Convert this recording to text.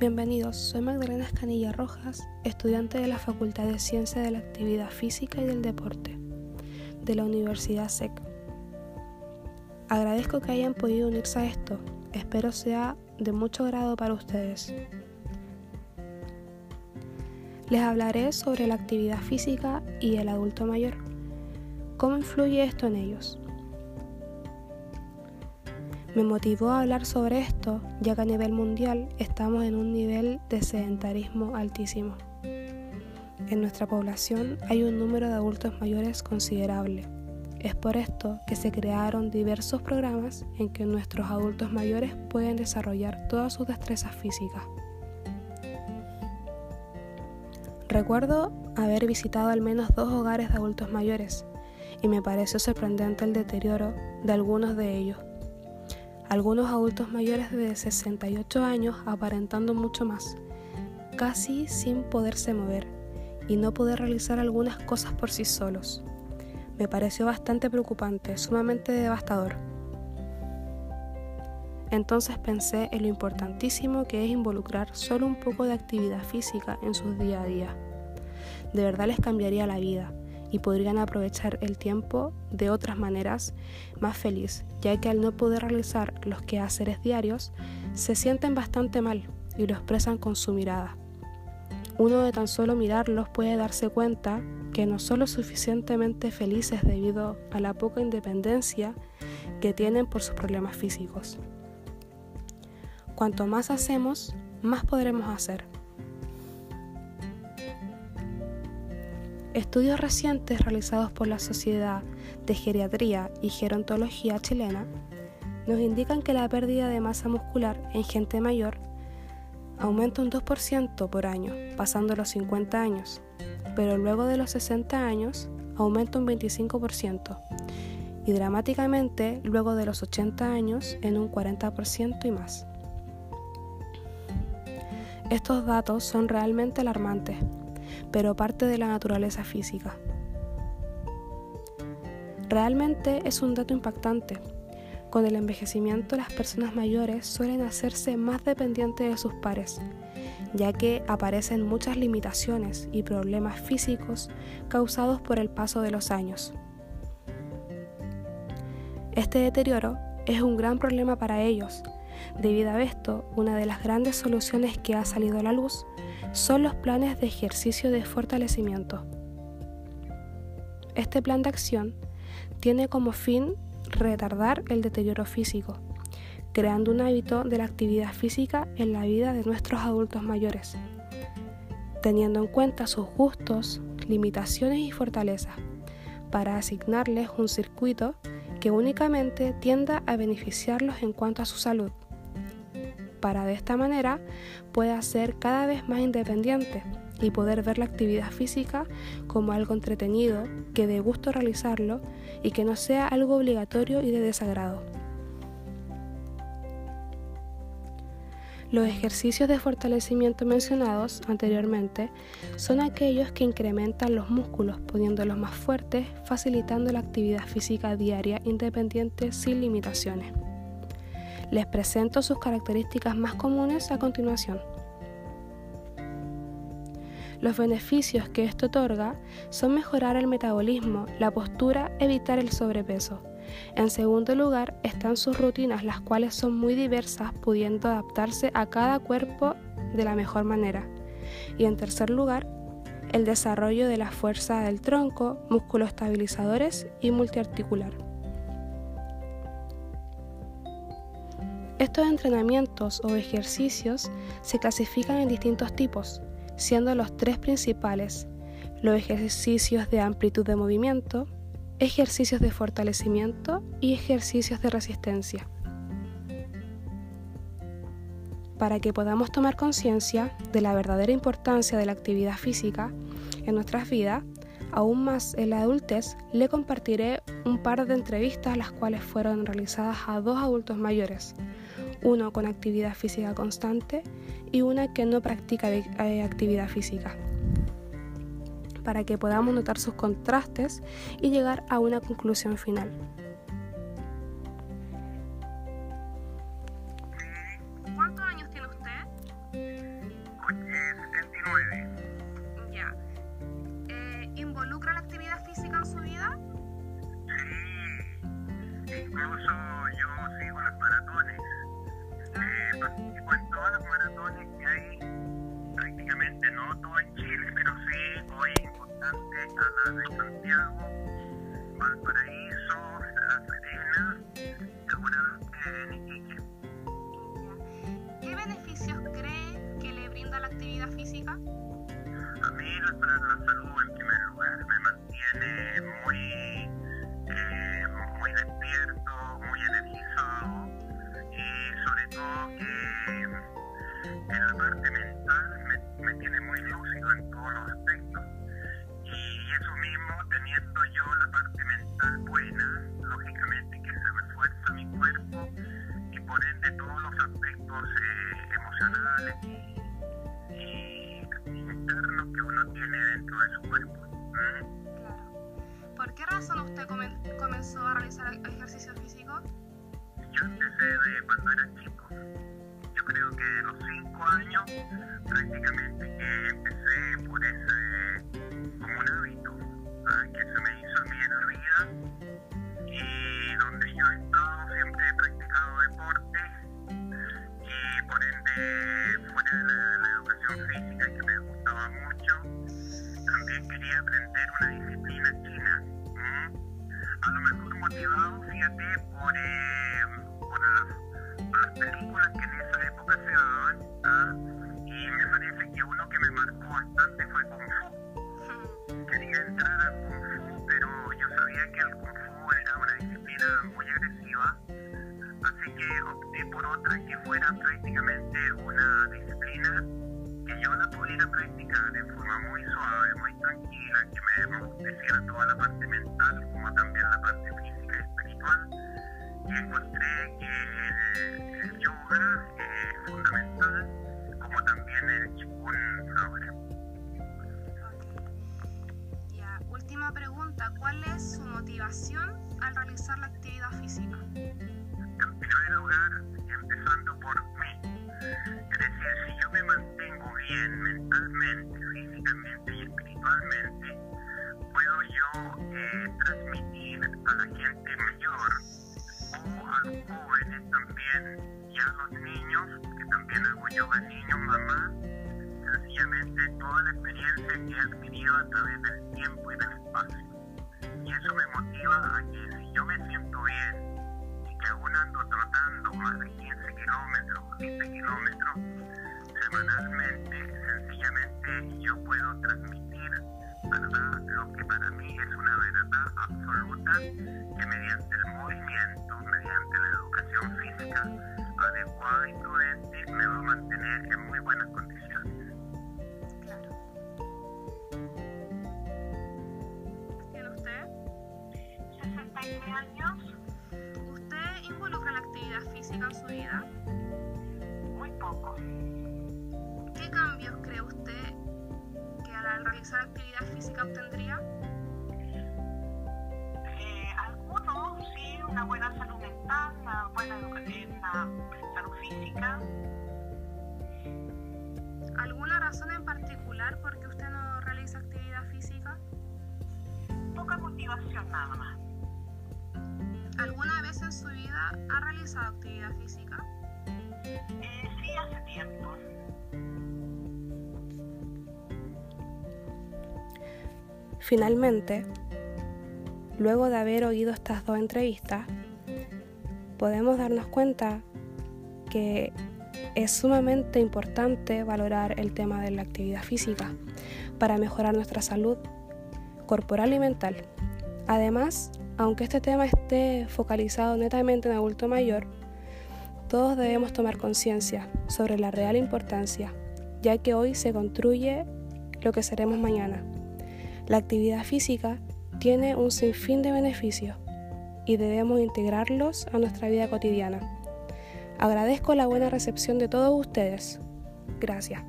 Bienvenidos, soy Magdalena Escanilla Rojas, estudiante de la Facultad de Ciencia de la Actividad Física y del Deporte de la Universidad SEC. Agradezco que hayan podido unirse a esto, espero sea de mucho grado para ustedes. Les hablaré sobre la actividad física y el adulto mayor. ¿Cómo influye esto en ellos? Me motivó a hablar sobre esto, ya que a nivel mundial estamos en un nivel de sedentarismo altísimo. En nuestra población hay un número de adultos mayores considerable. Es por esto que se crearon diversos programas en que nuestros adultos mayores pueden desarrollar todas sus destrezas físicas. Recuerdo haber visitado al menos dos hogares de adultos mayores y me pareció sorprendente el deterioro de algunos de ellos algunos adultos mayores de 68 años aparentando mucho más, casi sin poderse mover y no poder realizar algunas cosas por sí solos. Me pareció bastante preocupante, sumamente devastador. Entonces pensé en lo importantísimo que es involucrar solo un poco de actividad física en sus día a día. De verdad les cambiaría la vida y podrían aprovechar el tiempo de otras maneras más feliz, ya que al no poder realizar los quehaceres diarios, se sienten bastante mal y lo expresan con su mirada. Uno de tan solo mirarlos puede darse cuenta que no son lo suficientemente felices debido a la poca independencia que tienen por sus problemas físicos. Cuanto más hacemos, más podremos hacer. Estudios recientes realizados por la Sociedad de Geriatría y Gerontología chilena nos indican que la pérdida de masa muscular en gente mayor aumenta un 2% por año, pasando los 50 años, pero luego de los 60 años aumenta un 25% y dramáticamente luego de los 80 años en un 40% y más. Estos datos son realmente alarmantes pero parte de la naturaleza física. Realmente es un dato impactante. Con el envejecimiento las personas mayores suelen hacerse más dependientes de sus pares, ya que aparecen muchas limitaciones y problemas físicos causados por el paso de los años. Este deterioro es un gran problema para ellos. Debido a esto, una de las grandes soluciones que ha salido a la luz son los planes de ejercicio de fortalecimiento. Este plan de acción tiene como fin retardar el deterioro físico, creando un hábito de la actividad física en la vida de nuestros adultos mayores, teniendo en cuenta sus gustos, limitaciones y fortalezas, para asignarles un circuito que únicamente tienda a beneficiarlos en cuanto a su salud para de esta manera pueda ser cada vez más independiente y poder ver la actividad física como algo entretenido, que dé gusto realizarlo y que no sea algo obligatorio y de desagrado. Los ejercicios de fortalecimiento mencionados anteriormente son aquellos que incrementan los músculos poniéndolos más fuertes, facilitando la actividad física diaria independiente sin limitaciones. Les presento sus características más comunes a continuación. Los beneficios que esto otorga son mejorar el metabolismo, la postura, evitar el sobrepeso. En segundo lugar están sus rutinas, las cuales son muy diversas, pudiendo adaptarse a cada cuerpo de la mejor manera. Y en tercer lugar, el desarrollo de la fuerza del tronco, músculos estabilizadores y multiarticular. Estos entrenamientos o ejercicios se clasifican en distintos tipos, siendo los tres principales los ejercicios de amplitud de movimiento, ejercicios de fortalecimiento y ejercicios de resistencia. Para que podamos tomar conciencia de la verdadera importancia de la actividad física en nuestras vidas, aún más en la adultez, le compartiré un par de entrevistas las cuales fueron realizadas a dos adultos mayores, uno con actividad física constante y una que no practica eh, actividad física, para que podamos notar sus contrastes y llegar a una conclusión final. De Santiago, Valparaíso, La Serena, en Iquique. ¿Qué beneficios cree que le brinda la actividad física? A mí la, la salud en primer lugar me mantiene muy, eh, muy despierto, muy energizado y sobre todo que en la parte mental me, me tiene muy lúcido en todos los aspectos. Y eso mismo, teniendo yo la parte mental buena, lógicamente que se refuerza mi cuerpo y por ende todos los aspectos eh, emocionales y, y internos que uno tiene dentro de su cuerpo. ¿Mm? Claro. ¿Por qué razón usted comen- comenzó a realizar ejercicio físico? Yo empecé de cuando era chico. Yo creo que de los 5 años prácticamente que empecé por ese, como un hábito que se me hizo en la vida y donde yo he estado siempre he practicado deporte y por ende fuera de la, educación física que me gustaba mucho también quería aprender una disciplina china. A lo mejor motivado, fíjate, por, por, las, películas que en esa época se daban. Y me parece que uno que me marcó bastante fue Kung. Quería entrar al Kung Fu, pero yo sabía que el Kung Fu era una disciplina muy agresiva. Así que opté por otra que fuera prácticamente una disciplina que yo la pudiera practicar de forma muy suave, muy tranquila, que me robusteciera toda la parte mental como también la parte física y espiritual. Y encontré que ¿Cuál es su motivación al realizar la actividad física? En primer lugar, empezando por mí. Es decir, si yo me mantengo bien mentalmente, físicamente y espiritualmente, puedo yo eh, transmitir a la gente mayor o a los jóvenes también y a los niños, que también hago yoga niños, mamá, sencillamente toda la experiencia que he adquirido a través del tiempo y del espacio. Y eso me motiva a que si yo me siento bien, y que aún ando trotando más de 15 kilómetros, 20 kilómetros semanalmente, sencillamente yo puedo transmitir ¿verdad? lo que para mí es una verdad absoluta que mediante el movimiento, mediante la educación física adecuada y prudente me va a mantener en muy buenas condiciones. Años, ¿Usted involucra la actividad física en su vida? muy poco. ¿Qué cambios cree usted que al realizar actividad física obtendría? Eh, algunos sí, una buena salud mental, una buena una salud física. ¿Alguna razón en particular por qué usted no realiza actividad física? Poca motivación nada más. Ha realizado actividad física? Eh, sí, hace tiempo. Finalmente, luego de haber oído estas dos entrevistas, podemos darnos cuenta que es sumamente importante valorar el tema de la actividad física para mejorar nuestra salud corporal y mental. Además, aunque este tema esté focalizado netamente en adulto mayor, todos debemos tomar conciencia sobre la real importancia, ya que hoy se construye lo que seremos mañana. La actividad física tiene un sinfín de beneficios y debemos integrarlos a nuestra vida cotidiana. Agradezco la buena recepción de todos ustedes. Gracias.